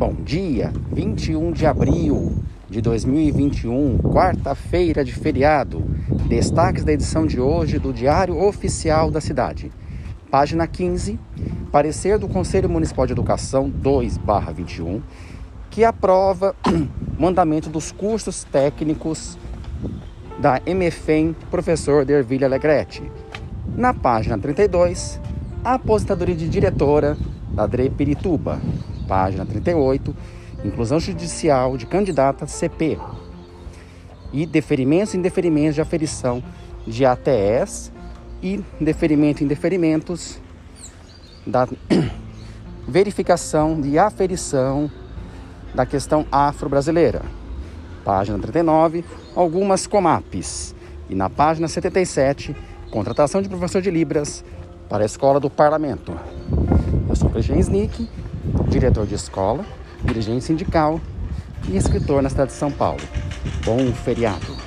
Bom dia, 21 de abril de 2021, quarta-feira de feriado. Destaques da edição de hoje do Diário Oficial da Cidade. Página 15, parecer do Conselho Municipal de Educação 2/21, que aprova mandamento dos cursos técnicos da MFEM Professor Dervilha Alegrete. Na página 32, a aposentadoria de diretora da DRE Pirituba. Página 38, inclusão judicial de candidata CP. E deferimentos e indeferimentos de aferição de ATS e deferimento e indeferimentos da verificação de aferição da questão afro-brasileira. Página 39, algumas comaps. E na página 77, contratação de professor de Libras para a Escola do Parlamento. Eu sou Cristian Snick, diretor de escola, dirigente sindical e escritor na cidade de São Paulo. Bom feriado!